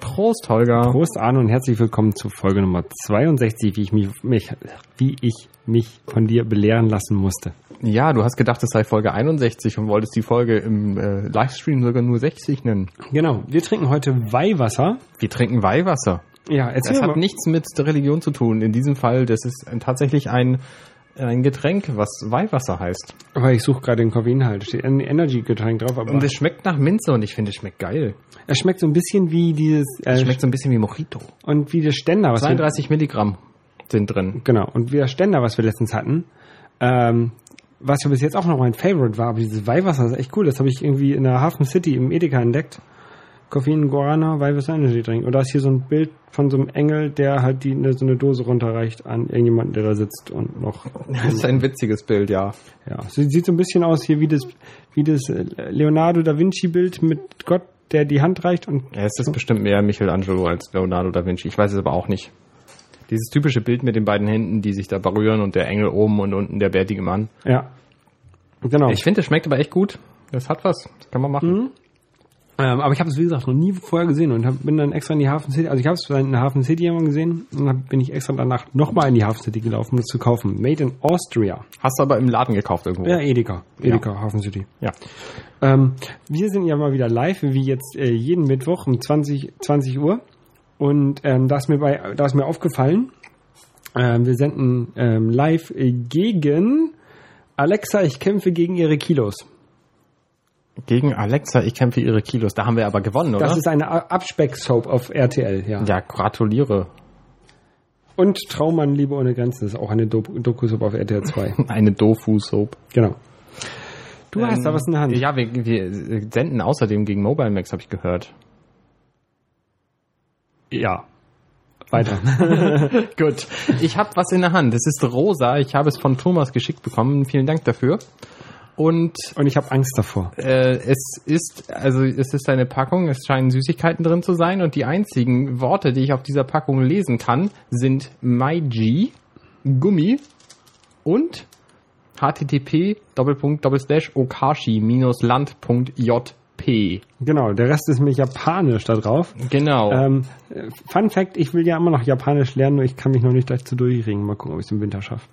Prost, Holger. Prost, Arne, und herzlich willkommen zu Folge Nummer 62, wie ich mich, mich, wie ich mich von dir belehren lassen musste. Ja, du hast gedacht, es sei Folge 61 und wolltest die Folge im äh, Livestream sogar nur 60 nennen. Genau, wir trinken heute Weihwasser. Wir trinken Weihwasser. Ja, mal. hat nichts mit der Religion zu tun. In diesem Fall, das ist tatsächlich ein, ein Getränk, was Weihwasser heißt. Aber ich suche gerade den Koffeinhalt. Steht ein Energy-Getränk drauf, aber Und es schmeckt nach Minze und ich finde, es schmeckt geil. es schmeckt so ein bisschen wie dieses, Es äh, schmeckt so ein bisschen wie Mojito. und wie das Ständer, was wir, 32 Milligramm sind drin. genau, und wie das Ständer, was wir letztens hatten, ähm, was ja bis jetzt auch noch mein Favorite war, aber dieses Weihwasser ist echt cool. Das habe ich irgendwie in der Hafen City im Edeka entdeckt. Koffein, Guarana, Weihwasser Energy Drink. Und da ist hier so ein Bild von so einem Engel, der halt die, so eine Dose runterreicht an irgendjemanden, der da sitzt und noch. Das ist ein witziges Bild, ja. Ja, sie sieht so ein bisschen aus hier wie das, wie das Leonardo da Vinci Bild mit Gott, der die Hand reicht und Ja, es ist bestimmt mehr Michelangelo als Leonardo da Vinci. Ich weiß es aber auch nicht. Dieses typische Bild mit den beiden Händen, die sich da berühren und der Engel oben und unten der bärtige Mann. ja, genau. Ich finde, es schmeckt aber echt gut. Das hat was. Das kann man machen. Ähm, aber ich habe es, wie gesagt, noch nie vorher gesehen und hab, bin dann extra in die Hafen City, also ich habe es in der Hafen City einmal gesehen und dann bin ich extra danach nochmal in die Hafen City gelaufen, um das zu kaufen. Made in Austria. Hast du aber im Laden gekauft irgendwo. Ja, Edeka. Edeka, Hafen City. Ja. Ähm, wir sind ja mal wieder live, wie jetzt äh, jeden Mittwoch um 20, 20 Uhr. Und ähm, da ist mir bei, da ist mir aufgefallen, ähm, wir senden ähm, live äh, gegen Alexa, ich kämpfe gegen ihre Kilos. Gegen Alexa, ich kämpfe ihre Kilos. Da haben wir aber gewonnen, oder? Das ist eine Abspeck-Soap auf RTL, ja. ja, gratuliere. Und Traummann, Liebe ohne Grenzen, ist auch eine Do Doku-Soap auf RTL 2. Eine Dofu-Soap. genau. Du hast da was in der Hand. Ähm, Ja, wir, wir senden außerdem gegen Mobile Max, habe ich gehört. ja. Weiter. Gut. Ich habe was in der Hand. Es ist rosa. Ich habe es von Thomas geschickt bekommen. Vielen Dank dafür. Und Und ich habe Angst davor. äh, es ist, also es ist eine Packung, es scheinen Süßigkeiten drin zu sein und die einzigen Worte, die ich auf dieser Packung lesen kann, sind MyG, Gummi und http okashi-land.jp. Genau, der Rest ist mir japanisch da drauf. Genau. Ähm, äh, Fun Fact, ich will ja immer noch Japanisch lernen, nur ich kann mich noch nicht dazu durchringen. Mal gucken, ob ich es im Winter schaffe.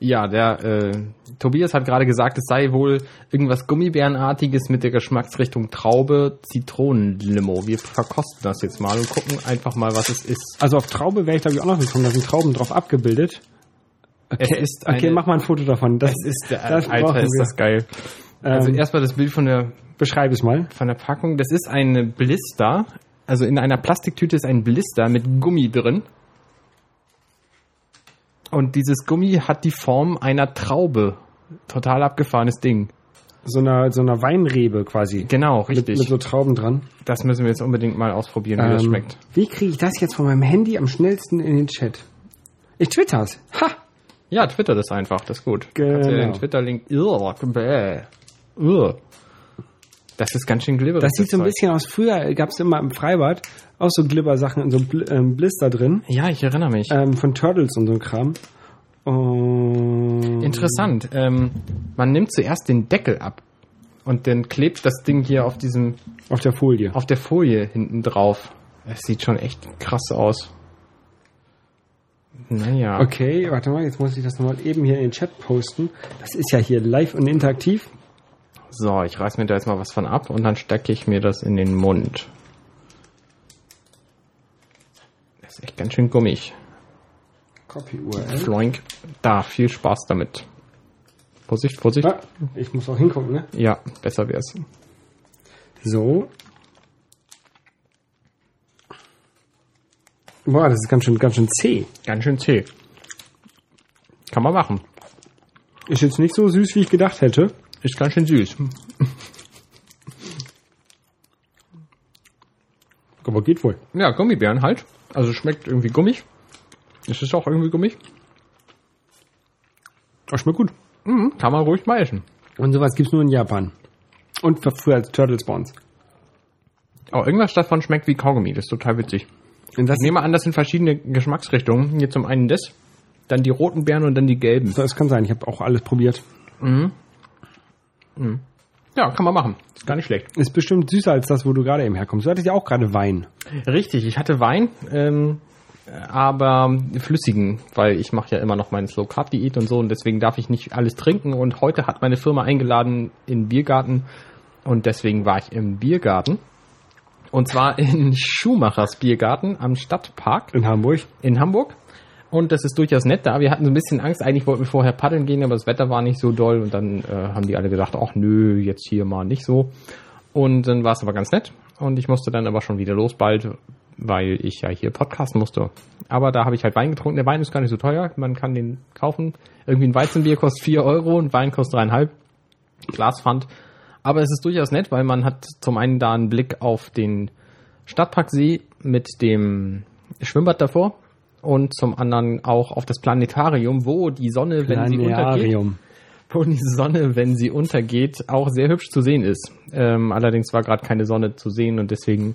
Ja, der äh, Tobias hat gerade gesagt, es sei wohl irgendwas Gummibärenartiges mit der Geschmacksrichtung Traube, Zitronenlimo. Wir verkosten das jetzt mal und gucken einfach mal, was es ist. Also auf Traube wäre ich glaube ich auch noch gekommen, da sind Trauben drauf abgebildet. Okay, eine- mach mal ein Foto davon. Das ist, äh, das Alter, ist das geil. Also Ähm, erstmal das Bild von der Beschreib es mal. von der Packung. Das ist eine Blister. Also in einer Plastiktüte ist ein Blister mit Gummi drin. Und dieses Gummi hat die Form einer Traube. Total abgefahrenes Ding. So einer, so einer Weinrebe quasi. Genau, Mit, richtig. mit so Trauben dran. Das müssen wir jetzt unbedingt mal ausprobieren, wie das Ähm, schmeckt. Wie kriege ich das jetzt von meinem Handy am schnellsten in den Chat? Ich twitter's. Ha! Ja, Twitter das einfach, das ist gut. Genau. Kannst du den Twitter-Link. Irr, bäh. Irr. Das ist ganz schön glibberig. Das sieht so ein bisschen aus. Früher gab's immer im Freibad auch so Glibbersachen in so einem ähm, Blister drin. Ja, ich erinnere mich. Ähm, von Turtles und so ein Kram. Und Interessant. Ähm, man nimmt zuerst den Deckel ab und dann klebt das Ding hier auf diesem, auf der Folie. auf der Folie hinten drauf. Es sieht schon echt krass aus. Naja. Okay, warte mal, jetzt muss ich das nochmal eben hier in den Chat posten. Das ist ja hier live und interaktiv. So, ich reiß mir da jetzt mal was von ab und dann stecke ich mir das in den Mund. Das ist echt ganz schön gummig. Copy URL. Floink. Da, viel Spaß damit. Vorsicht, Vorsicht. Ah, ich muss auch hingucken, ne? Ja, besser wär's. So. Boah, das ist ganz schön, ganz schön zäh. Ganz schön zäh. Kann man machen. Ist jetzt nicht so süß, wie ich gedacht hätte. Ist ganz schön süß. Aber geht wohl. Ja, Gummibären halt. Also schmeckt irgendwie gummig. Es ist auch irgendwie gummig. Das schmeckt gut. Mhm, kann man ruhig mal essen. Und sowas gibt's nur in Japan. Und für- früher als Turtles bei uns. Aber irgendwas davon schmeckt wie Kaugummi. Das ist total witzig. Und das, Ich nehme an, das sind verschiedene Geschmacksrichtungen. Hier zum einen das, dann die roten Beeren und dann die gelben. das kann sein. Ich habe auch alles probiert. Ja, kann man machen. Ist gar nicht schlecht. Ist bestimmt süßer als das, wo du gerade eben herkommst. Du hattest ja auch gerade Wein. Richtig, ich hatte Wein, ähm, aber flüssigen, weil ich mache ja immer noch meine Slow Carb Diät und so und deswegen darf ich nicht alles trinken und heute hat meine Firma eingeladen in den Biergarten und deswegen war ich im Biergarten und zwar in Schumachers Biergarten am Stadtpark In Hamburg. in Hamburg. Und das ist durchaus nett da. Wir hatten so ein bisschen Angst. Eigentlich wollten wir vorher paddeln gehen, aber das Wetter war nicht so doll. Und dann äh, haben die alle gedacht, ach nö, jetzt hier mal nicht so. Und dann war es aber ganz nett. Und ich musste dann aber schon wieder los bald, weil ich ja hier podcasten musste. Aber da habe ich halt Wein getrunken. Der Wein ist gar nicht so teuer. Man kann den kaufen. Irgendwie ein Weizenbier kostet 4 Euro und Wein kostet dreieinhalb. Glaspfand. Aber es ist durchaus nett, weil man hat zum einen da einen Blick auf den Stadtparksee mit dem Schwimmbad davor und zum anderen auch auf das Planetarium, wo die Sonne, wenn sie untergeht, wo die Sonne, wenn sie untergeht, auch sehr hübsch zu sehen ist. Ähm, allerdings war gerade keine Sonne zu sehen und deswegen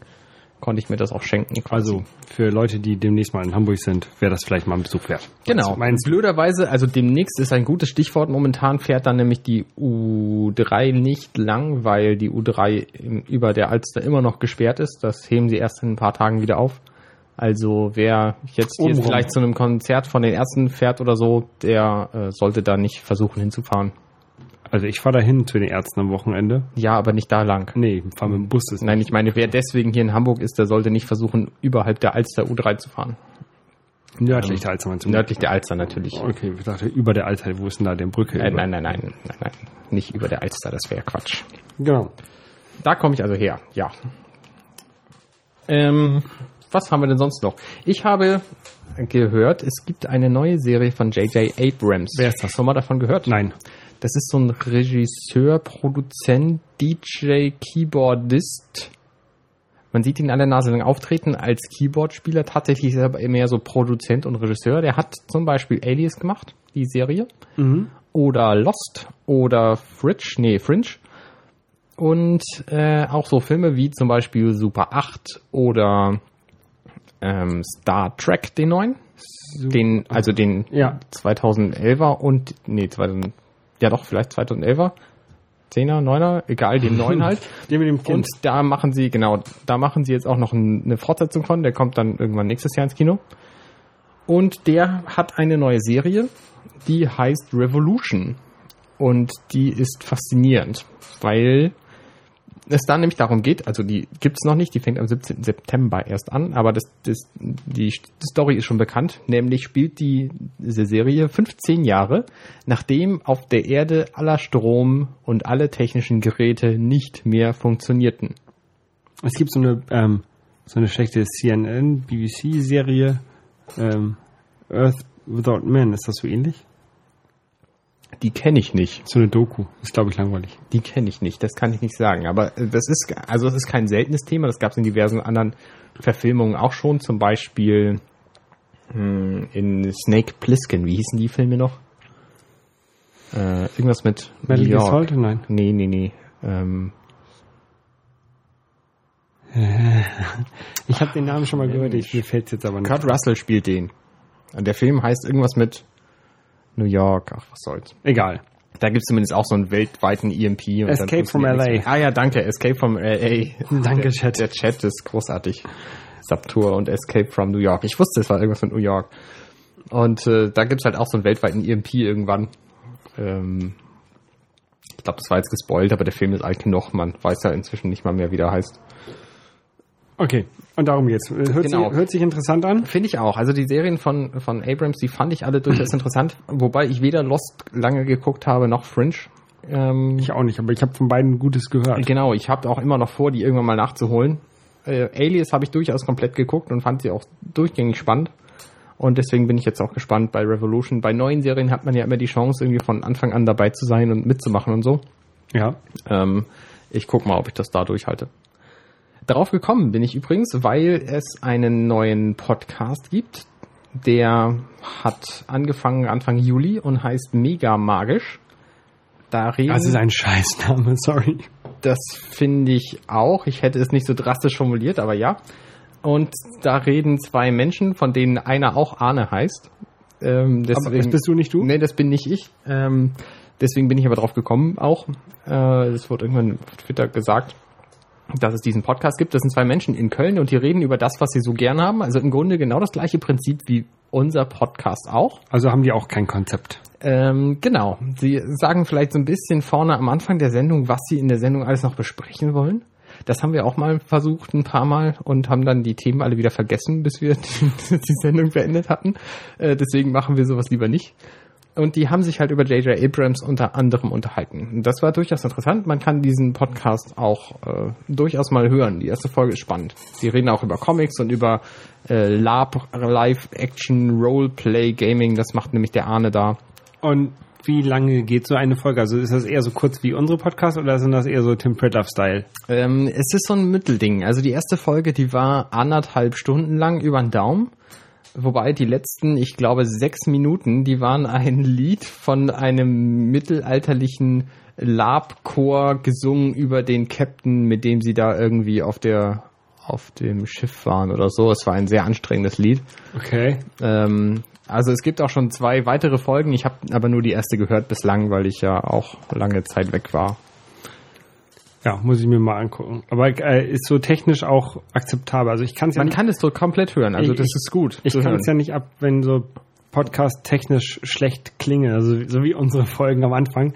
konnte ich mir das auch schenken. quasi. Also für Leute, die demnächst mal in Hamburg sind, wäre das vielleicht mal ein Besuch wert. Genau. Meinst? Blöderweise, also demnächst ist ein gutes Stichwort. Momentan fährt dann nämlich die U3 nicht lang, weil die U3 im- über der Alster immer noch gesperrt ist. Das heben sie erst in ein paar Tagen wieder auf. Also wer jetzt hier vielleicht zu einem Konzert von den Ärzten fährt oder so, der äh, sollte da nicht versuchen hinzufahren. Also ich fahre dahin zu den Ärzten am Wochenende. Ja, aber nicht da lang. Nee, ich fahre mit dem Bus. Das Nein, ich meine, wer deswegen hier in Hamburg ist, der sollte nicht versuchen, überhalb der Alster U3 zu fahren. nördlich der Alster. meinst du? Nördlich der Alster natürlich. Okay, ich dachte über der Alster. Wo ist denn da der Brücke? Über? nein, nein, nein, nein, nein, nicht über der Alster, das wäre Quatsch. Genau. Da komme ich also her, ja. Ähm, was haben wir denn sonst noch? Ich habe gehört, es gibt eine neue Serie von J.J. Abrams. Wer ist das? Schon mal davon gehört? Nein. Das ist so ein Regisseur, Produzent, DJ, Keyboardist. Man sieht ihn an der Nase lang auftreten als Keyboardspieler. Tatsächlich ist er aber mehr so Produzent und Regisseur. Der hat zum Beispiel Alias gemacht, die Serie. Oder Lost oder Fridge, nee, Fringe. Und äh, auch so Filme wie zum Beispiel Super 8 oder ähm, Star Trek, den neuen. Den, also den Ja. 2011er und, nee, 2000, ja doch, vielleicht 2011er. 10er, 9er, egal, den neuen halt. Den mit dem Kind. Und da machen sie, genau, da machen sie jetzt auch noch ein, eine Fortsetzung von, der kommt dann irgendwann nächstes Jahr ins Kino. Und der hat eine neue Serie, die heißt Revolution. Und die ist faszinierend, weil es da nämlich darum geht, also die gibt's noch nicht, die fängt am 17. September erst an, aber das, das, die Story ist schon bekannt, nämlich spielt die, diese Serie 15 Jahre, nachdem auf der Erde aller Strom und alle technischen Geräte nicht mehr funktionierten. Es gibt so eine, ähm, so eine schlechte CNN, BBC-Serie, ähm, Earth Without Men. Ist das so ähnlich? Die kenne ich nicht. So eine Doku. Ist, glaube ich, langweilig. Die kenne ich nicht, das kann ich nicht sagen. Aber äh, das ist, also es ist kein seltenes Thema, das gab es in diversen anderen Verfilmungen auch schon, zum Beispiel hm, in Snake Plissken, wie hießen die Filme noch? Äh, irgendwas mit Metal Gear. Solid? Nein. Nee, nee, nee. Ähm, Ich habe den Namen schon mal gehört, ich, mir fällt's jetzt aber nicht. Kurt Russell spielt den. Und Der Film heißt irgendwas mit New York, ach was soll's. Egal. Da gibt's zumindest auch so einen weltweiten EMP. Escape from LA. Ah ja, danke, Escape from LA. Danke, der, Chat. Der Chat ist großartig. Subtour und Escape from New York. Ich wusste, es war irgendwas mit New York. Und äh, da gibt's halt auch so einen weltweiten EMP irgendwann. Ähm, ich glaube, das war jetzt gespoilt, aber der Film ist alt genug. Man weiß ja inzwischen nicht mal mehr, wie der heißt. Okay, und darum geht's. Hört, Genau. sich, hört sich interessant an. Finde ich auch. Also die Serien von, von Abrams, die fand ich alle durchaus interessant. Wobei ich weder Lost lange geguckt habe, noch Fringe. Ähm, Ich auch nicht, aber ich habe von beiden Gutes gehört. Genau, ich habe auch immer noch vor, die irgendwann mal nachzuholen. Äh, Alias habe ich durchaus komplett geguckt und fand sie auch durchgängig spannend. Und deswegen bin ich jetzt auch gespannt bei Revolution. Bei neuen Serien hat man ja immer die Chance, irgendwie von Anfang an dabei zu sein und mitzumachen und so. Ja. Ähm, ich guck mal, ob ich das da durchhalte. Darauf gekommen bin ich übrigens, weil es einen neuen Podcast gibt. Der hat angefangen Anfang Juli und heißt Mega Magisch. Da reden Das ist ein Scheißname, sorry. das finde ich auch. Ich hätte es nicht so drastisch formuliert, aber ja. Und da reden zwei Menschen, von denen einer auch Arne heißt. Ähm, Aber das bist du nicht du? Nee, das bin nicht ich. Ähm, Deswegen bin ich aber drauf gekommen auch. Äh, Es wurde irgendwann auf Twitter gesagt, dass es diesen Podcast gibt. Das sind zwei Menschen in Köln und die reden über das, was sie so gern haben. Also im Grunde genau das gleiche Prinzip wie unser Podcast auch. Also haben die auch kein Konzept. Ähm, genau. Sie sagen vielleicht so ein bisschen vorne am Anfang der Sendung, was sie in der Sendung alles noch besprechen wollen. Das haben wir auch mal versucht, ein paar Mal, und haben dann die Themen alle wieder vergessen, bis wir die, die Sendung beendet hatten. Äh, deswegen machen wir sowas lieber nicht. Und die haben sich halt über J.J. Abrams unter anderem unterhalten. Und das war durchaus interessant. Man kann diesen Podcast auch äh, durchaus mal hören. Die erste Folge ist spannend. Sie reden auch über Comics und über äh, Lab, Live-Action, Roleplay, Gaming. Das macht nämlich der Arne da. Und wie lange geht so eine Folge? Also ist das eher so kurz wie unsere Podcasts oder sind das eher so Tim Pritloff-Style? Ähm, es ist so ein Mittelding. Also die erste Folge, die war anderthalb Stunden lang über den Daumen. Wobei die letzten, ich glaube, sechs Minuten, die waren ein Lied von einem mittelalterlichen Labchor gesungen über den Captain, mit dem sie da irgendwie auf der auf dem Schiff waren oder so. Es war ein sehr anstrengendes Lied. Okay. Ähm, also es gibt auch schon zwei weitere Folgen. Ich habe aber nur die erste gehört bislang, weil ich ja auch lange Zeit weg war. Ja, muss ich mir mal angucken. Aber äh, ist so technisch auch akzeptabel. Also ich kann es ja Man nicht, kann es so komplett hören. Also Ich- das ist gut. ich kann es ja nicht ab, wenn so Podcast technisch schlecht klingen. Also so wie unsere Folgen am Anfang.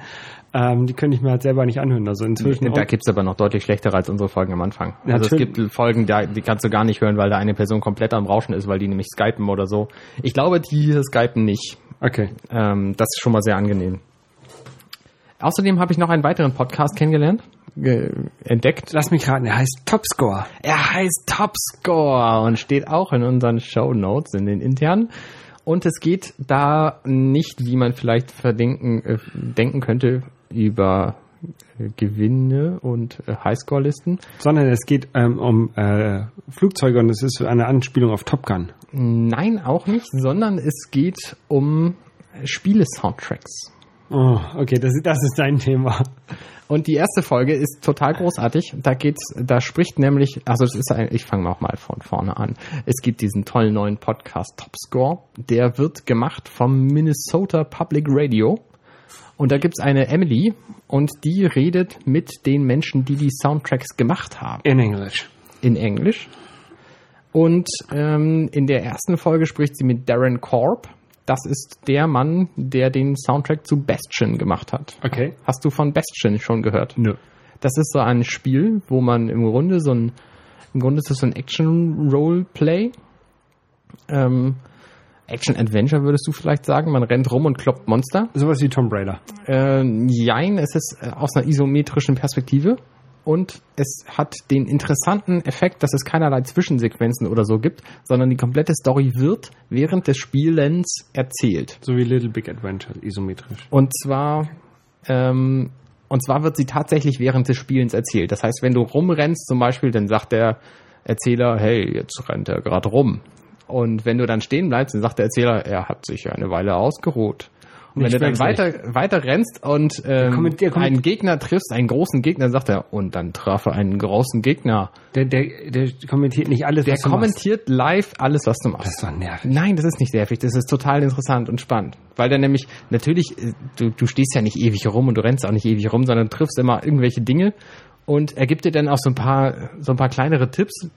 Ähm, die könnte ich mir halt selber nicht anhören. Also inzwischen. Da gibt's aber noch deutlich schlechtere als unsere Folgen am Anfang. Also es gibt Folgen, die kannst du gar nicht hören, weil da eine Person komplett am Rauschen ist, weil die nämlich skypen oder so. Ich glaube, die hier skypen nicht. okay. Ähm, das ist schon mal sehr angenehm. Außerdem habe ich noch einen weiteren Podcast kennengelernt, ge entdeckt. Lass mich raten, er heißt Topscore. Er heißt Topscore und steht auch in unseren Show Notes, in den internen. Und es geht da nicht, wie man vielleicht verdenken, äh, denken könnte, über äh, Gewinne und äh, Highscore-Listen. Sondern es geht ähm, um äh, Flugzeuge und es ist eine Anspielung auf Top Gun. Nein, auch nicht, sondern es geht um Spiele-Soundtracks. Oh, okay, das, das ist dein Thema. Und die erste Folge ist total großartig. Da geht's, da spricht nämlich, also es ist ein, ich fange auch mal von vorne an. Es gibt diesen tollen neuen Podcast Topscore. Der wird gemacht vom Minnesota Public Radio. Und da gibt's eine Emily und die redet mit den Menschen, die die Soundtracks gemacht haben In English. in Englisch. Und ähm, in der ersten Folge spricht sie mit Darren Korb. Das ist der Mann, der den Soundtrack zu Bastion gemacht hat. Okay. Hast du von Bastion schon gehört? Nö. Das ist so ein Spiel, wo man im Grunde so ein, im Grunde ist es so ein Action-Roleplay. Ähm, Action-Adventure würdest du vielleicht sagen. Man rennt rum und kloppt Monster. Sowas wie Tomb Raider. Äh, jein, es ist äh, aus einer isometrischen Perspektive und es hat den interessanten Effekt, dass es keinerlei Zwischensequenzen oder so gibt, sondern die komplette Story wird während des Spielens erzählt. So wie Little Big Adventure, isometrisch. Und zwar, ähm, und zwar wird sie tatsächlich während des Spielens erzählt. Das heißt, wenn du rumrennst zum Beispiel, dann sagt der Erzähler, hey, jetzt rennt er gerade rum. Und wenn du dann stehen bleibst, dann sagt der Erzähler, er hat sich eine Weile ausgeruht. Und wenn du dann weiter, weiter rennst und ähm, der komment- einen Gegner triffst, einen großen Gegner, dann sagt er, und dann traf er einen großen Gegner. Der, der, der kommentiert nicht alles, Der was du machst. kommentiert live alles, was du machst. Das ist doch nervig. Nein, das ist nicht nervig. Das ist total interessant und spannend. Weil dann nämlich, natürlich, äh, du, du stehst ja nicht ewig rum und du rennst auch nicht ewig rum, sondern triffst immer irgendwelche Dinge und er gibt dir dann auch so ein paar, so ein paar kleinere Tipps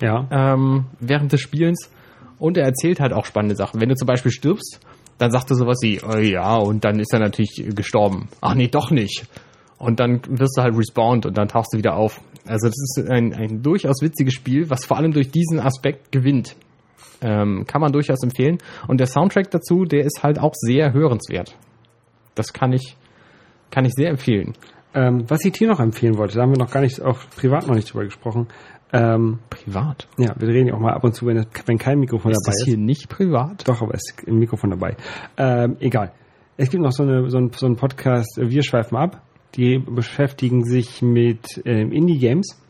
Ja. ähm, während des Spielens und er erzählt halt auch spannende Sachen. Wenn du zum Beispiel stirbst, dann sagt er sowas wie, oh ja, und dann ist er natürlich gestorben. Ach nee, doch nicht. Und dann wirst du halt respawned und dann tauchst du wieder auf. Also das ist ein, ein durchaus witziges Spiel, was vor allem durch diesen Aspekt gewinnt. Ähm, kann man durchaus empfehlen. Und der Soundtrack dazu, der ist halt auch sehr hörenswert. Das kann ich, kann ich sehr empfehlen. Ähm, was ich dir noch empfehlen wollte, da haben wir noch gar nicht, auch privat noch nicht drüber gesprochen. Ähm, Privat. ja, wir reden ja auch mal ab und zu, wenn, das, wenn kein Mikrofon Ist dabei das ist. hier nicht privat? Doch, aber es ist ein Mikrofon dabei. Ähm, egal. Es gibt noch so, eine, so, ein, so einen Podcast, äh, Wir schweifen ab. Die beschäftigen sich mit ähm, Indie-Games.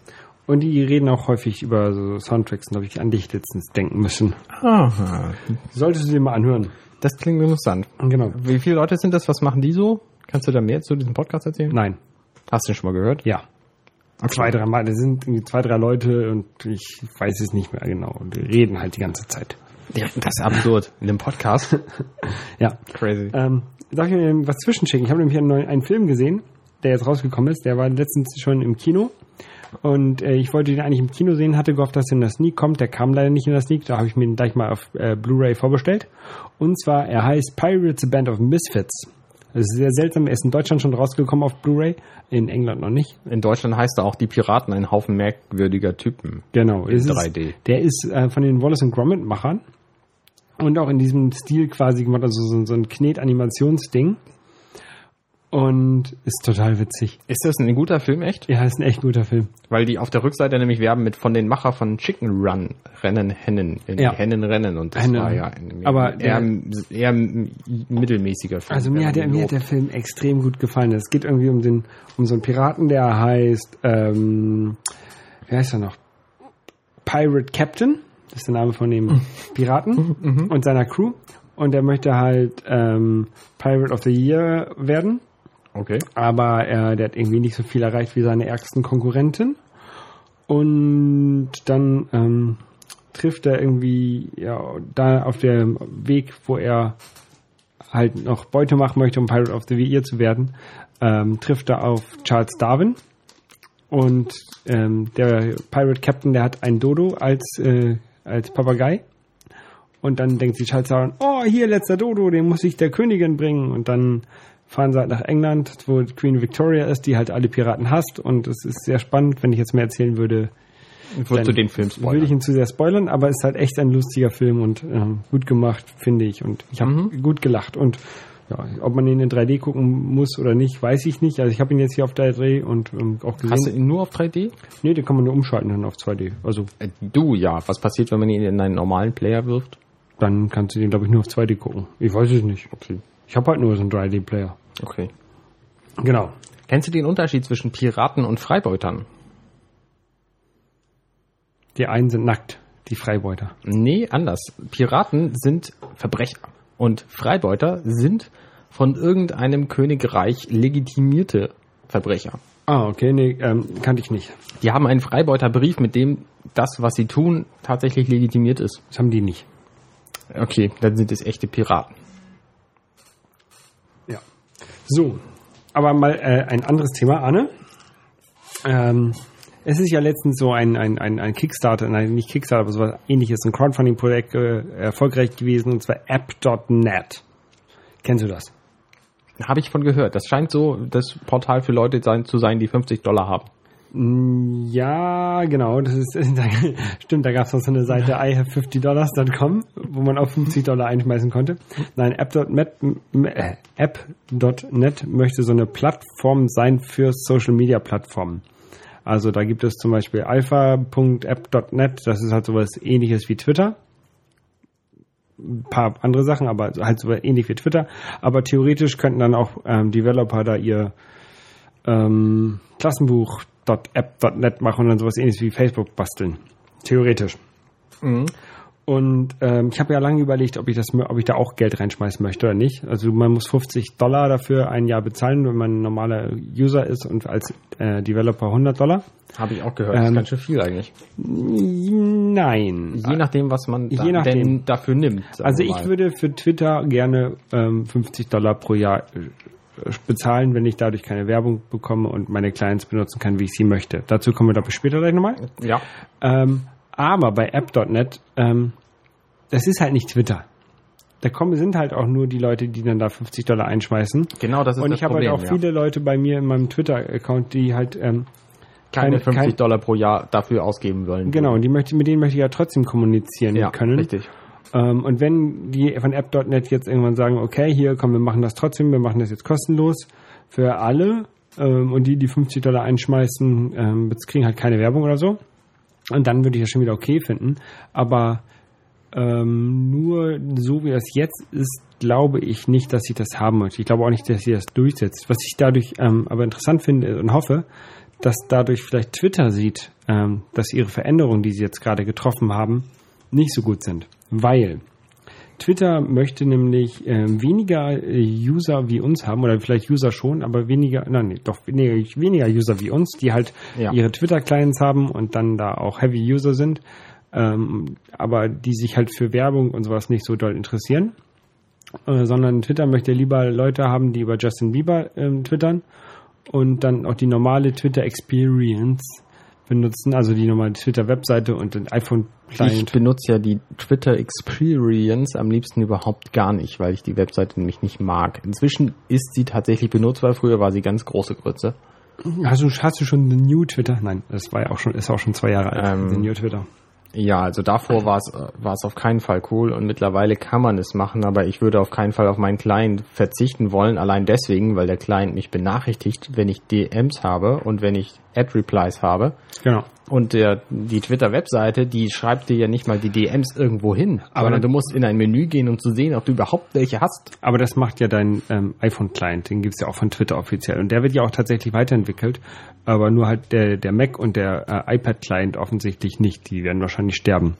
Und die reden auch häufig über so Soundtracks. Und da habe ich an dich letztens denken müssen. Aha. Solltest du dir mal anhören. Das klingt interessant. Genau. Wie viele Leute sind das? Was machen die so? Kannst du da mehr zu diesem Podcast erzählen? Nein. Hast du den schon mal gehört? Ja. Zwei, drei Mal. Das sind irgendwie zwei, drei Leute und ich weiß es nicht mehr genau. Und reden halt die ganze Zeit. Ja, das ist absurd. In einem Podcast? Ja. Crazy. Ähm, darf ich mir was zwischenschicken? Ich habe nämlich einen, neuen, einen Film gesehen, der jetzt rausgekommen ist. Der war letztens schon im Kino. Und äh, ich wollte den eigentlich im Kino sehen, hatte gehofft, dass er in der Sneak kommt. Der kam leider nicht in der Sneak. Da habe ich mir ihn gleich mal auf äh, Blu-ray vorbestellt. Und zwar, er heißt Pirates, a Band of Misfits. Das ist sehr seltsam. Er ist in Deutschland schon rausgekommen auf Blu-ray, in England noch nicht. In Deutschland heißt er auch die Piraten ein Haufen merkwürdiger Typen. Genau. In es 3D. Ist, der ist äh, von den Wallace und Gromit-Machern. Und auch in diesem Stil quasi gemacht, also so, so ein Knet-Animationsding. Und ist total witzig. Ist das ein guter Film, echt? Ja, ist ein echt guter Film. Weil die auf der Rückseite nämlich werben mit von den Macher von Chicken Run, Rennen, Hennen, äh, Ja. Hennen, Rennen. Und das Hennen. war ja ein, Aber eher, eher mittelmäßiger Film. Also mir hat, der, mir hat der Film extrem gut gefallen. Es geht irgendwie um den um so einen Piraten, der heißt ähm, wie heißt er noch? Pirate Captain. Das ist der Name von dem Piraten und seiner Crew. Und der möchte halt ähm, Pirate of the Year werden. Okay. aber er, der hat irgendwie nicht so viel erreicht wie seine ärgsten Konkurrenten. Und dann ähm, trifft er irgendwie ja da auf dem Weg, wo er halt noch Beute machen möchte, um Pirate of the Year zu werden, ähm, trifft er auf Charles Darwin. Und ähm, der Pirate Captain, der hat ein Dodo als, äh, als Papagei. Und dann denkt sich Charles Darwin, oh, hier letzter Dodo, den muss ich der Königin bringen. Und dann fahren sie halt nach England, wo Queen Victoria ist, die halt alle Piraten hasst. Und es ist sehr spannend, wenn ich jetzt mehr erzählen würde, Würdest du den Film spoilern? ich ihn zu sehr spoilern, aber es ist halt echt ein lustiger Film und ähm, gut gemacht, finde ich. Und ich habe Mhm. gut gelacht. Und ja, ob man ihn in 3D gucken muss oder nicht, weiß ich nicht. Also ich habe ihn jetzt hier auf 3D und ähm, auch gesehen. Hast du ihn nur auf 3D? nee, den kann man nur umschalten dann auf 2D. Also Äh, Du ja. Was passiert, wenn man ihn in einen normalen Player wirft? dann kannst du den, glaube ich, nur auf 2D gucken. Ich weiß es nicht. Okay. Ich habe halt nur so einen 3D-Player. Okay. Genau. Kennst du den Unterschied zwischen Piraten und Freibeutern? Die einen sind nackt, die Freibeuter. Nee, anders. Piraten sind Verbrecher und Freibeuter sind von irgendeinem Königreich legitimierte Verbrecher. Ah, okay, nee, ähm, kannte ich nicht. Die haben einen Freibeuterbrief, mit dem das, was sie tun, tatsächlich legitimiert ist. Das haben die nicht. Okay, dann sind es echte Piraten. So, aber mal äh, ein anderes Thema, Anne. Ähm, es ist ja letztens so ein, ein, ein, ein Kickstarter, nein, nicht Kickstarter, aber so was ähnliches, ein Crowdfunding-Projekt äh, erfolgreich gewesen, und zwar app.net. Kennst du das? Habe ich von gehört. Das scheint so das Portal für Leute sein, zu sein, die 50 Dollar haben. Ja, genau, das ist, stimmt, da gab es noch so eine Seite ihave50dollars.com, wo man auch 50 Dollar einschmeißen konnte. Nein, app.net, äh, app.net möchte so eine Plattform sein für Social Media Plattformen. Also da gibt es zum Beispiel alpha.app.net, das ist halt sowas ähnliches wie Twitter. Ein paar andere Sachen, aber halt so ähnlich wie Twitter. Aber theoretisch könnten dann auch ähm, Developer da ihr ähm, Klassenbuch.app.net machen und dann sowas ähnliches wie Facebook basteln. Theoretisch. Mhm. Und ähm, ich habe ja lange überlegt, ob ich das, ob ich da auch Geld reinschmeißen möchte oder nicht. Also man muss 50 Dollar dafür ein Jahr bezahlen, wenn man ein normaler User ist und als äh, Developer 100 Dollar. Habe ich auch gehört. das ist Ähm, ganz schön viel eigentlich. Nein. Je nachdem, was man da Je nachdem. denn dafür nimmt. Also ich würde für Twitter gerne ähm, 50 Dollar pro Jahr äh, bezahlen, wenn ich dadurch keine Werbung bekomme und meine Clients benutzen kann, wie ich sie möchte. Dazu kommen wir, glaube ich, später gleich nochmal. Ja. Ähm, aber bei app.net, ähm, das ist halt nicht Twitter. Da kommen, sind halt auch nur die Leute, die dann da 50 Dollar einschmeißen. Genau, das ist Und das ich habe halt auch viele Leute bei mir in meinem Twitter-Account, die halt, ähm, ja. keine keine- 50 kein- Dollar pro Jahr dafür ausgeben wollen. genau, und die möchte, mit denen möchte ich ja trotzdem kommunizieren ja, können. richtig. Ähm, und wenn die von app.net jetzt irgendwann sagen, okay, hier, komm, wir machen das trotzdem, wir machen das jetzt kostenlos für alle ähm, und die, die 50 Dollar einschmeißen, ähm, kriegen halt keine Werbung oder so. Und dann würde ich das schon wieder okay finden. Aber ähm, nur so wie das jetzt ist, glaube ich nicht, dass ich das haben möchte. Ich glaube auch nicht, dass sie das durchsetzt. Was ich dadurch ähm, aber interessant finde und hoffe, dass dadurch vielleicht Twitter sieht, ähm, dass ihre Veränderungen, die sie jetzt gerade getroffen haben, nicht so gut sind. Weil Twitter möchte nämlich ähm, weniger äh, User wie uns haben, oder vielleicht User schon, aber weniger, nein, nee, doch weniger, weniger User wie uns, die halt Ja. ihre Twitter-Clients haben und dann da auch Heavy-User sind, ähm, aber die sich halt für Werbung und sowas nicht so doll interessieren. äh, sondern Twitter möchte lieber Leute haben, die über Justin Bieber ähm, twittern und dann auch die normale Twitter Experience benutzen, also die normale Twitter-Webseite und den Ich iPhone-Client. benutze ja die Twitter Experience am liebsten überhaupt gar nicht, weil ich die Webseite nämlich nicht mag. Inzwischen ist sie tatsächlich benutzbar. Früher war sie ganz große Grütze. Hast du, hast du schon den New Twitter? Nein, das war ja auch schon, ist auch schon zwei Jahre alt, Ähm, den New Twitter. Ja, also davor war es äh, war es auf keinen Fall cool und mittlerweile kann man es machen, aber ich würde auf keinen Fall auf meinen Client verzichten wollen, allein deswegen, weil der Client mich benachrichtigt, wenn ich DMs habe und wenn ich Ad-Replies habe. Genau. Und der, die Twitter-Webseite, die schreibt dir ja nicht mal die DMs irgendwo hin, Aber sondern dann- du musst in ein Menü gehen, um zu sehen, ob du überhaupt welche hast. Aber das macht ja dein ähm, iPhone-Client, den gibt's ja auch von Twitter offiziell. Und der wird ja auch tatsächlich weiterentwickelt, aber nur halt der, der Mac und der äh, iPad-Client offensichtlich nicht. Die werden wahrscheinlich sterben.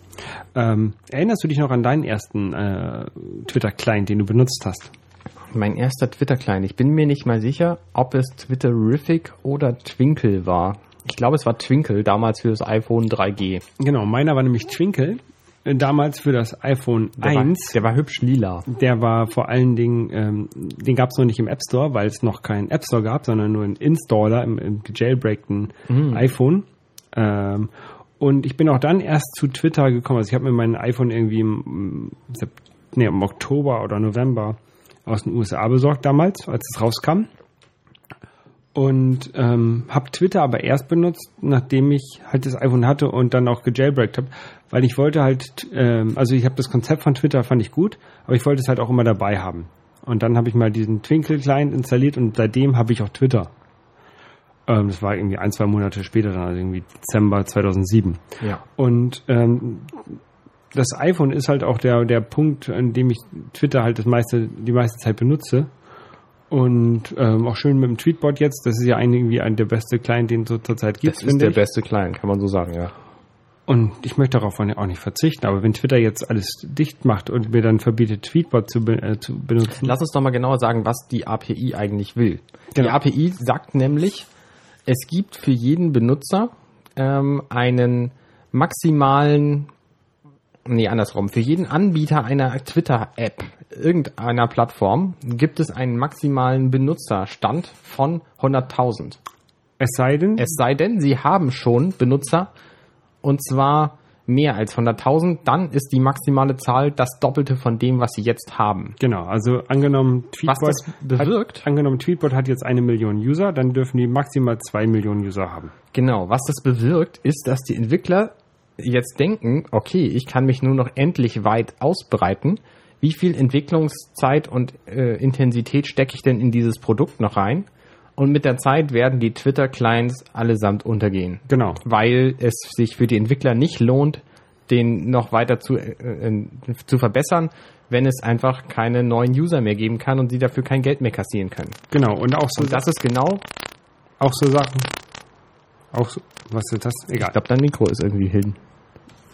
Ähm, erinnerst du dich noch an deinen ersten äh, Twitter-Client, den du benutzt hast? Mein erster Twitter-Client. Ich bin mir nicht mal sicher, ob es Twitterific oder Twinkle war. Ich glaube, es war Twinkle, damals für das iPhone 3G. Genau, meiner war nämlich Twinkle, äh, damals für das iPhone Der war, 1. der war hübsch lila. Der war vor allen Dingen, ähm, den gab es noch nicht im App Store, weil es noch keinen App Store gab, sondern nur einen Installer im, im gejailbreakten iPhone. Ähm, und ich bin auch dann erst zu Twitter gekommen. Also ich habe mir mein iPhone irgendwie im, nee, im Oktober oder November aus den USA besorgt damals, als es rauskam. Und ähm, habe Twitter aber erst benutzt, nachdem ich halt das iPhone hatte und dann auch gejailbreakt habe, weil ich wollte halt, ähm, also ich habe das Konzept von Twitter fand ich gut, aber ich wollte es halt auch immer dabei haben. Und dann habe ich mal diesen Twinkle-Client installiert und seitdem habe ich auch Twitter. Ähm, das war irgendwie ein, zwei Monate später, dann also irgendwie Dezember 2007. Ja. Und ähm, das iPhone ist halt auch der, der Punkt, an dem ich Twitter halt das meiste, die meiste Zeit benutze. Und ähm, auch schön mit dem Tweetbot jetzt. Das ist ja irgendwie ein der beste Client, den es so zurzeit gibt, Das ist der ich. beste Client, kann man so sagen, ja. Und ich möchte darauf auch nicht verzichten. Aber wenn Twitter jetzt alles dicht macht und mir dann verbietet, Tweetbot zu, äh, zu benutzen, Lass uns doch mal genauer sagen, was die API eigentlich will. Die Genau. API sagt nämlich, es gibt für jeden Benutzer ähm, einen maximalen, nee, andersrum, für jeden Anbieter einer Twitter-App, irgendeiner Plattform, gibt es einen maximalen Benutzerstand von 100.000. es sei denn, Es sei denn, Sie haben schon Benutzer und zwar mehr als 100.000, dann ist die maximale Zahl das Doppelte von dem, was Sie jetzt haben. genau, also angenommen Was Tweetbot, das bewirkt, hat, angenommen Tweetbot hat jetzt eine Million User, dann dürfen die maximal zwei Millionen User haben. Genau, was das bewirkt, ist, dass die Entwickler jetzt denken, okay, ich kann mich nur noch endlich weit ausbreiten. Wie viel Entwicklungszeit und äh, Intensität stecke ich denn in dieses Produkt noch rein? Und mit der Zeit werden die Twitter-Clients allesamt untergehen, Genau. weil es sich für die Entwickler nicht lohnt, den noch weiter zu, äh, äh, zu verbessern, wenn es einfach keine neuen User mehr geben kann und sie dafür kein Geld mehr kassieren können. Genau. Und auch so, Und das ist genau, auch so Sachen. Auch so, was ist das? ich Egal. glaube, dein Mikro ist irgendwie hin.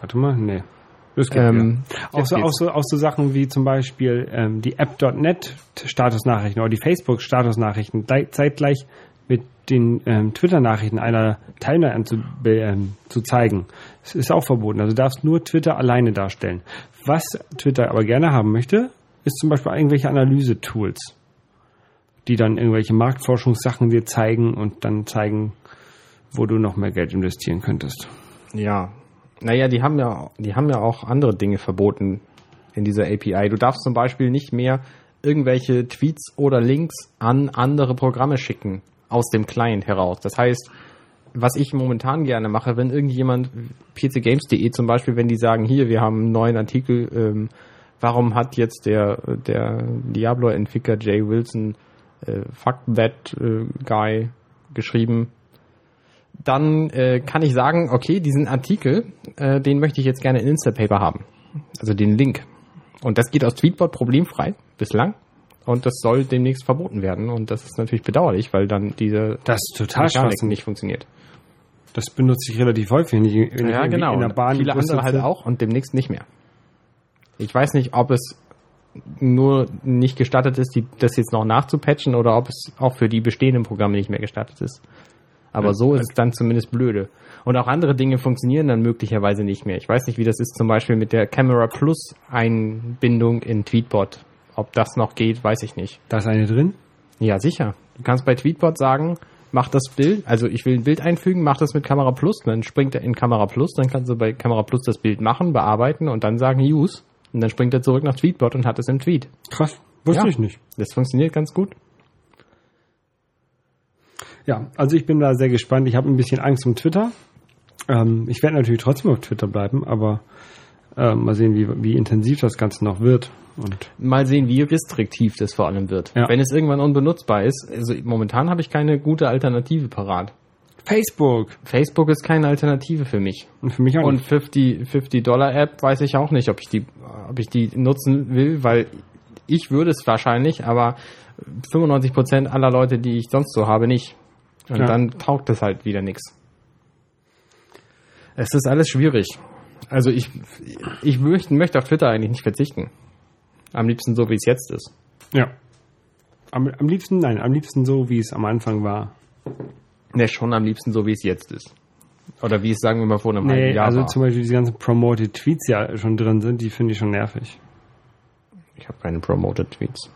Warte mal, nee. Das geht Ähm, ja. auch, so, auch, so, auch so Sachen wie zum Beispiel ähm, die App.net Statusnachrichten oder die Facebook Statusnachrichten gleich- zeitgleich mit den ähm, Twitter-Nachrichten einer Timeline anzu, ähm, zu zeigen. Das ist auch verboten. Also du darfst nur Twitter alleine darstellen. Was Twitter aber gerne haben möchte, ist zum Beispiel irgendwelche Analyse-Tools, die dann irgendwelche Marktforschungssachen dir zeigen und dann zeigen, wo du noch mehr Geld investieren könntest. Ja. Naja, die haben ja, die haben ja auch andere Dinge verboten in dieser API. Du darfst zum Beispiel nicht mehr irgendwelche Tweets oder Links an andere Programme schicken aus dem Client heraus. Das heißt, was ich momentan gerne mache, wenn irgendjemand, pcgames.de zum Beispiel, wenn die sagen, hier, wir haben einen neuen Artikel, ähm, warum hat jetzt der, der Diablo-Entwickler Jay Wilson äh, Fuck That äh, Guy geschrieben, dann äh, kann ich sagen, okay, diesen Artikel, äh, den möchte ich jetzt gerne in Instapaper haben. Also den Link. Und das geht aus Tweetbot problemfrei bislang. Und das soll demnächst verboten werden. Und das ist natürlich bedauerlich, weil dann diese Das total Mechanik nicht funktioniert. Das benutze ich relativ häufig, wenn ich Ja, genau. in der Und Bahn viele im Bus andere halt auch und demnächst nicht mehr. Ich weiß nicht, ob es nur nicht gestattet ist, die, das jetzt noch nachzupatchen oder ob es auch für die bestehenden Programme nicht mehr gestattet ist. Aber Ja, so ist es dann zumindest blöde. Und auch andere Dinge funktionieren dann möglicherweise nicht mehr. Ich weiß nicht, wie das ist zum Beispiel mit der Camera Plus Einbindung in Tweetbot Ob das noch geht, weiß ich nicht. Da ist eine drin? Ja, sicher. Du kannst bei Tweetbot sagen, mach das Bild, also ich will ein Bild einfügen, mach das mit Kamera Plus, dann springt er in Kamera Plus, dann kannst du bei Kamera Plus das Bild machen, bearbeiten und dann sagen Use und dann springt er zurück nach Tweetbot und hat es im Tweet. Krass. Wusste Ja. ich nicht. Das funktioniert ganz gut. Ja, also ich bin da sehr gespannt. Ich habe ein bisschen Angst um Twitter. Ähm, ich werde natürlich trotzdem auf Twitter bleiben, aber ähm, mal sehen, wie, wie intensiv das Ganze noch wird. Und Mal sehen, wie restriktiv das vor allem wird. Ja. Wenn es irgendwann unbenutzbar ist, also momentan habe ich keine gute Alternative parat. Facebook. Facebook ist keine Alternative für mich. Und für mich auch Und nicht. 50, 50 Dollar App weiß ich auch nicht, ob ich die, ob ich die nutzen will, weil ich würde es wahrscheinlich, aber 95 Prozent aller Leute, die ich sonst so habe, nicht. Und Ja. dann taugt es halt wieder nichts. Es ist alles schwierig. Also ich, ich möchte, auf Twitter eigentlich nicht verzichten. Am liebsten so, wie es jetzt ist. Ja. Am, am liebsten, nein, am liebsten so, wie es am Anfang war. Ne, schon am liebsten so, wie es jetzt ist. Oder wie es, sagen wir mal, vor einem Nee, halben Jahr also war. zum Beispiel diese ganzen Promoted Tweets ja schon drin sind, die finde ich schon nervig. Ich habe keine Promoted Tweets.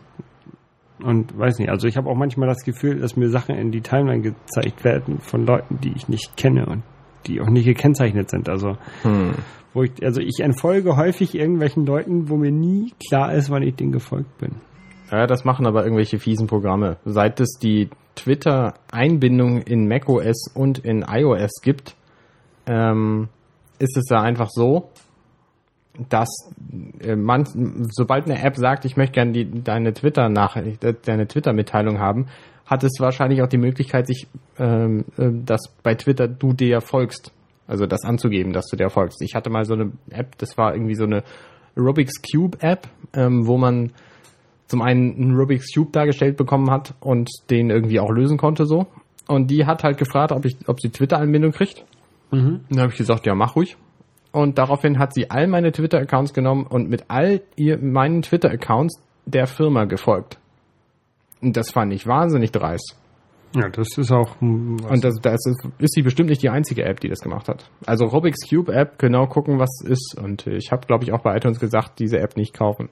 Und weiß nicht, also ich habe auch manchmal das Gefühl, dass mir Sachen in die Timeline gezeigt werden von Leuten, die ich nicht kenne und die auch nicht gekennzeichnet sind. Also Hm. wo ich, also ich entfolge häufig irgendwelchen Leuten, wo mir nie klar ist, wann ich denen gefolgt bin. Ja, das machen aber irgendwelche fiesen Programme. Seit es die Twitter-Einbindung in macOS und in iOS gibt, ähm, ist es ja einfach so, dass äh, man, sobald eine App sagt, ich möchte gerne die, deine Twitter-Nachricht, äh, deine Twitter-Mitteilung haben, hat es wahrscheinlich auch die Möglichkeit, sich, ähm, äh, dass bei Twitter du dir folgst. Also das anzugeben, dass du dir folgst. Ich hatte mal so eine App, das war irgendwie so eine Rubik's Cube App, ähm, wo man zum einen einen Rubik's Cube dargestellt bekommen hat und den irgendwie auch lösen konnte so. Und die hat halt gefragt, ob ich, ob sie Twitter-Anbindung kriegt. Mhm. Dann habe ich gesagt, ja, mach ruhig. Und daraufhin hat sie all meine Twitter-Accounts genommen und mit all ihr, meinen Twitter-Accounts der Firma gefolgt. Und das fand ich wahnsinnig dreist. Ja, das ist auch. Und das, das ist, ist sie bestimmt nicht die einzige App, die das gemacht hat. Also Rubik's Cube App, genau gucken, was es ist. Und ich habe, glaube ich, auch bei iTunes gesagt, diese App nicht kaufen.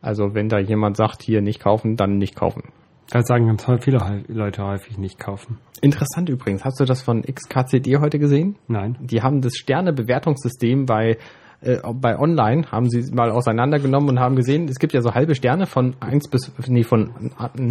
Also wenn da jemand sagt, hier nicht kaufen, dann nicht kaufen. Das sagen ganz viele häu- Leute häufig nicht kaufen. Interessant übrigens, hast du das von XKCD heute gesehen? Nein. Die haben das Sternebewertungssystem bei, äh, bei Online, haben sie mal auseinandergenommen und haben gesehen, es gibt ja so halbe Sterne von eins bis, nee, von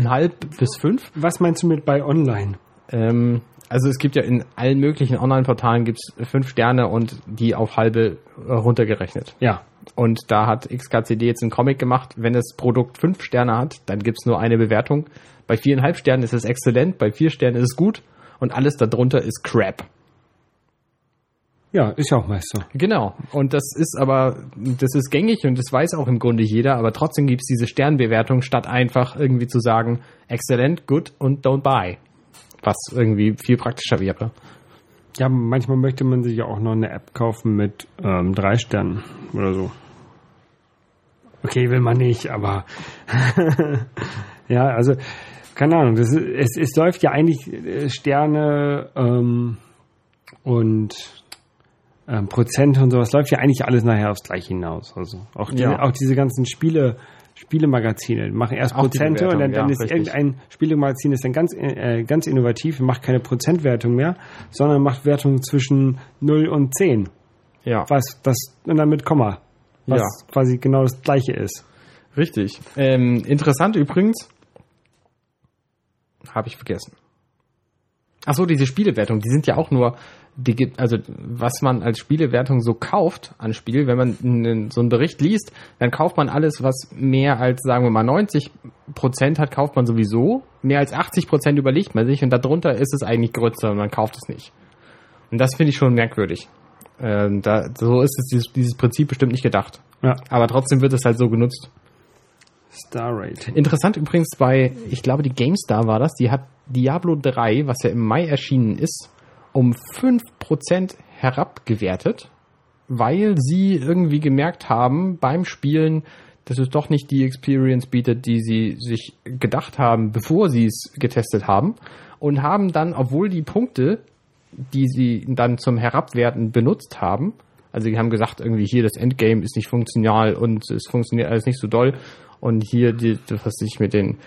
halb bis fünf. Was meinst du mit bei Online? Ähm, also es gibt ja in allen möglichen Online-Portalen gibt's fünf Sterne und die auf halbe äh, runtergerechnet. Ja. Und da hat XKCD jetzt einen Comic gemacht, wenn das Produkt fünf Sterne hat, dann gibt's nur eine Bewertung. Bei viereinhalb Sternen ist es exzellent, bei vier Sternen ist es gut und alles darunter ist Crap. Ja, ist ja auch meist so. Genau. Und das ist aber, das ist gängig und das weiß auch im Grunde jeder, aber trotzdem gibt's diese Sternbewertung, statt einfach irgendwie zu sagen, exzellent, good und don't buy. Was irgendwie viel praktischer wäre. Ja, manchmal möchte man sich ja auch noch eine App kaufen mit ähm, drei Sternen oder so. Okay, will man nicht, aber ja, also keine Ahnung. Das ist, es, es läuft ja eigentlich äh, Sterne ähm, und ähm, Prozente und sowas läuft ja eigentlich alles nachher aufs Gleiche hinaus. Also auch diese, Ja. auch diese ganzen Spiele. Spielemagazine machen erst Auch Prozente und dann, dann ja, ist richtig. irgendein Spielemagazin ist dann ganz äh, ganz innovativ und macht keine Prozentwertung mehr, sondern macht Wertung zwischen 0 und 10. Ja, Was das und dann mit Komma. Was Ja. quasi genau das gleiche ist. richtig. Ähm, interessant übrigens, habe ich vergessen. Ach so, diese Spielewertung, die sind ja auch nur, die also was man als Spielewertung so kauft an Spiel, wenn man einen, so einen Bericht liest, dann kauft man alles, was mehr als, sagen wir mal, 90 Prozent hat, kauft man sowieso. Mehr als 80 Prozent überlegt man sich und darunter ist es eigentlich größer und man kauft es nicht. Und das finde ich schon merkwürdig. Ähm, da, so ist es dieses, dieses Prinzip bestimmt nicht gedacht. Ja. Aber trotzdem wird es halt so genutzt. Star Rating. Interessant übrigens bei, ich glaube, die GameStar war das, die hat Diablo 3, was ja im Mai erschienen ist, um 5% herabgewertet, weil sie irgendwie gemerkt haben beim Spielen, dass es doch nicht die Experience bietet, die sie sich gedacht haben, bevor sie es getestet haben. Und haben dann, obwohl die Punkte, die sie dann zum Herabwerten benutzt haben, also die haben gesagt, irgendwie hier das Endgame ist nicht funktional und es funktioniert alles nicht so doll. Und hier, die, was ich mit den,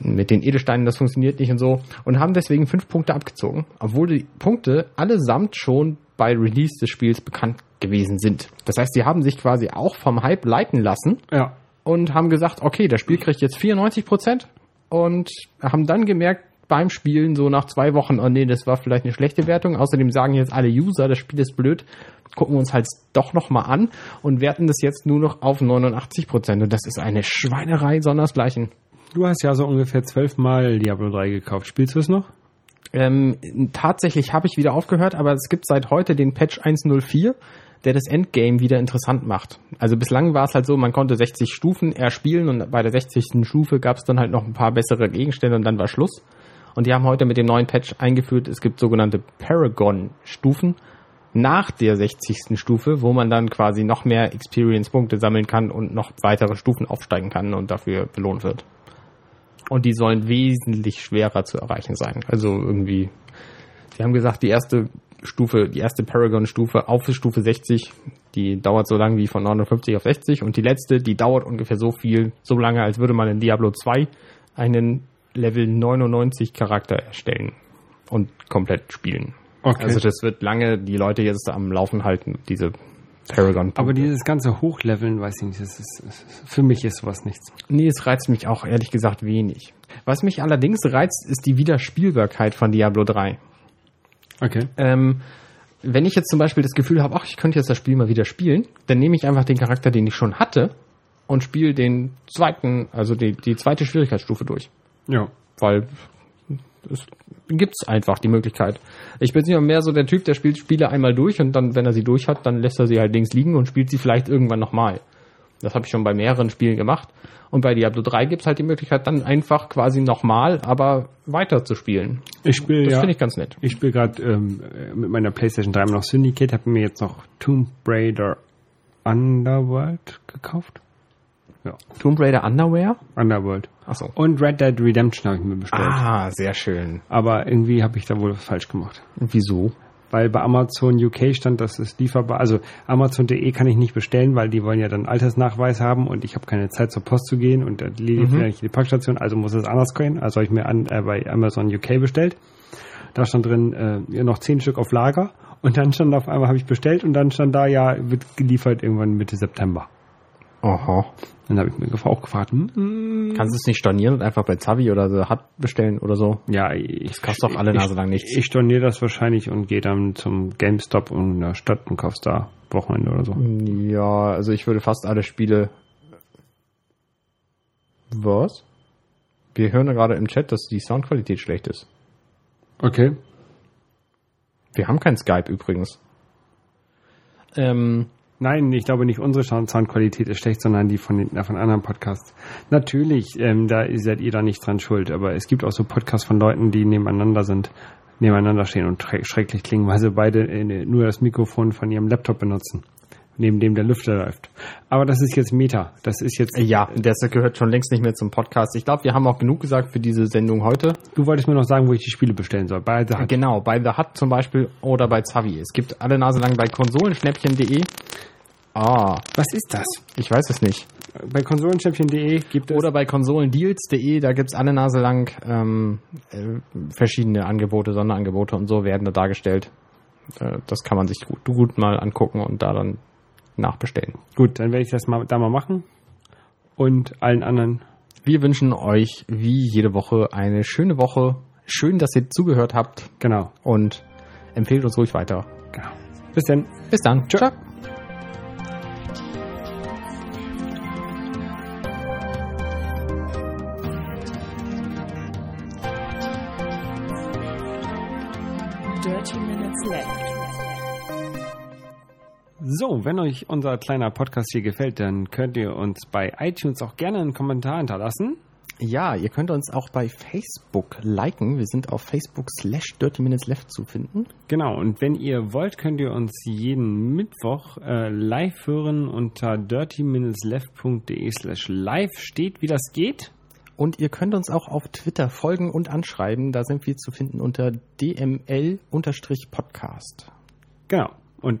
mit den Edelsteinen, das funktioniert nicht und so. Und haben deswegen fünf Punkte abgezogen, obwohl die Punkte allesamt schon bei Release des Spiels bekannt gewesen sind. Das heißt, sie haben sich quasi auch vom Hype leiten lassen Ja. und haben gesagt, okay, das Spiel kriegt jetzt 94 Prozent und haben dann gemerkt beim Spielen so nach zwei Wochen, oh nee, das war vielleicht eine schlechte Wertung. Außerdem sagen jetzt alle User, das Spiel ist blöd, gucken wir uns halt doch nochmal an und werten das jetzt nur noch auf 89 Prozent. Und das ist eine Schweinerei sondersgleichen. Du hast ja so ungefähr zwölfmal Diablo 3 gekauft. Spielst du es noch? Ähm, tatsächlich habe ich wieder aufgehört, aber es gibt seit heute den Patch 104, der das Endgame wieder interessant macht. Also bislang war es halt so, man konnte 60 Stufen erspielen und bei der 60. Stufe gab es dann halt noch ein paar bessere Gegenstände und dann war Schluss. Und die haben heute mit dem neuen Patch eingeführt, es gibt sogenannte Paragon-Stufen nach der 60. Stufe, wo man dann quasi noch mehr Experience-Punkte sammeln kann und noch weitere Stufen aufsteigen kann und dafür belohnt wird. Und die sollen wesentlich schwerer zu erreichen sein. Also irgendwie, sie haben gesagt, die erste Stufe, die erste Paragon-Stufe auf Stufe 60, die dauert so lange wie von 59 auf 60 und die letzte, die dauert ungefähr so viel, so lange, als würde man in Diablo 2 einen Level 99 Charakter erstellen und komplett spielen. Okay. Also das wird lange die Leute jetzt am Laufen halten, diese Paragon. Aber dieses ganze Hochleveln, weiß ich nicht, das ist, das ist, für mich ist sowas nichts. Nee, es reizt mich auch ehrlich gesagt wenig. Was mich allerdings reizt, ist die Wiederspielbarkeit von Diablo 3. Okay. Ähm, wenn ich jetzt zum Beispiel das Gefühl habe, ach, ich könnte jetzt das Spiel mal wieder spielen, dann nehme ich einfach den Charakter, den ich schon hatte, und spiele den zweiten, also die, die zweite Schwierigkeitsstufe durch. Ja. Weil es gibt's einfach die Möglichkeit. Ich bin nicht mehr so der Typ, der spielt Spiele einmal durch und dann, wenn er sie durch hat, dann lässt er sie halt links liegen und spielt sie vielleicht irgendwann nochmal. Das habe ich schon bei mehreren Spielen gemacht. Und bei Diablo 3 gibt's halt die Möglichkeit, dann einfach quasi nochmal, aber weiter zu spielen. Ich spiele Das ja. finde ich ganz nett. Ich spiele gerade ähm, äh, mit meiner PlayStation 3 immer noch Syndicate, habe mir jetzt noch Tomb Raider Underworld gekauft. Ja, Tomb Raider Underwear? Underworld. Achso. Und Red Dead Redemption habe ich mir bestellt. Ah, sehr schön. Aber irgendwie habe ich da wohl was falsch gemacht. Wieso? Weil bei Amazon UK stand, dass es lieferbar, also Amazon.de kann ich nicht bestellen, weil die wollen ja dann Altersnachweis haben und ich habe keine Zeit zur Post zu gehen und liegt Mhm. die Packstation, also muss es anders gehen. Also habe ich mir an, äh, bei Amazon UK bestellt. Da stand drin äh, noch zehn Stück auf Lager und dann stand auf einmal habe ich bestellt und dann stand da ja wird geliefert irgendwann Mitte September. Aha. Dann habe ich mir auch gefragt, hm, Kannst du es nicht stornieren und einfach bei Zavi oder so Hut bestellen oder so? ja, ich, Das kostet doch alle Nase lang nichts. Ich storniere das wahrscheinlich und gehe dann zum GameStop in der Stadt und kauf's da Wochenende oder so. Ja, also ich würde fast alle Spiele. Was? Wir hören gerade im Chat, dass die Soundqualität schlecht ist. Okay. Wir haben kein Skype übrigens. Ähm, Nein, ich glaube nicht unsere Sound- Soundqualität ist schlecht, sondern die von, den, von anderen Podcasts. Natürlich, ähm, da seid ihr da nicht dran schuld, aber es gibt auch so Podcasts von Leuten, die nebeneinander sind, nebeneinander stehen und schre- schrecklich klingen, weil sie beide äh, nur das Mikrofon von ihrem Laptop benutzen, neben dem der Lüfter läuft. Aber das ist jetzt Meta. Das ist jetzt. ja, das gehört schon längst nicht mehr zum Podcast. Ich glaube, wir haben auch genug gesagt für diese Sendung heute. Du wolltest mir noch sagen, wo ich die Spiele bestellen soll. Bei The Hut. Genau, bei The Hut zum Beispiel oder bei Zavi. Es gibt alle Nase lang bei konsolenschnäppchen.de. Ah, Was ist das? ich weiß es nicht. Bei konsolenchampion.de gibt es. Oder bei konsolendeals.de, da gibt's alle Nase lang ähm, äh, verschiedene Angebote, Sonderangebote und so werden da dargestellt. Äh, das kann man sich gut, gut mal angucken und da dann nachbestellen. Gut, dann werde ich das mal da mal machen. Und allen anderen. Wir wünschen euch wie jede Woche eine schöne Woche. Schön, dass ihr zugehört habt Genau. und empfehlt uns ruhig weiter. genau. Bis dann. Bis dann. Ciao. Dirty So, wenn euch unser kleiner Podcast hier gefällt, dann könnt ihr uns bei iTunes auch gerne einen Kommentar hinterlassen. Ja, ihr könnt uns auch bei Facebook liken. Wir sind auf Facebook slash Dirty Minutes Left zu finden. Genau, und wenn ihr wollt, könnt ihr uns jeden Mittwoch äh, live hören unter dirtyminutesleft.de slash live steht, wie das geht. Und ihr könnt uns auch auf Twitter folgen und anschreiben. Da sind wir zu finden unter dml-podcast. Genau. Und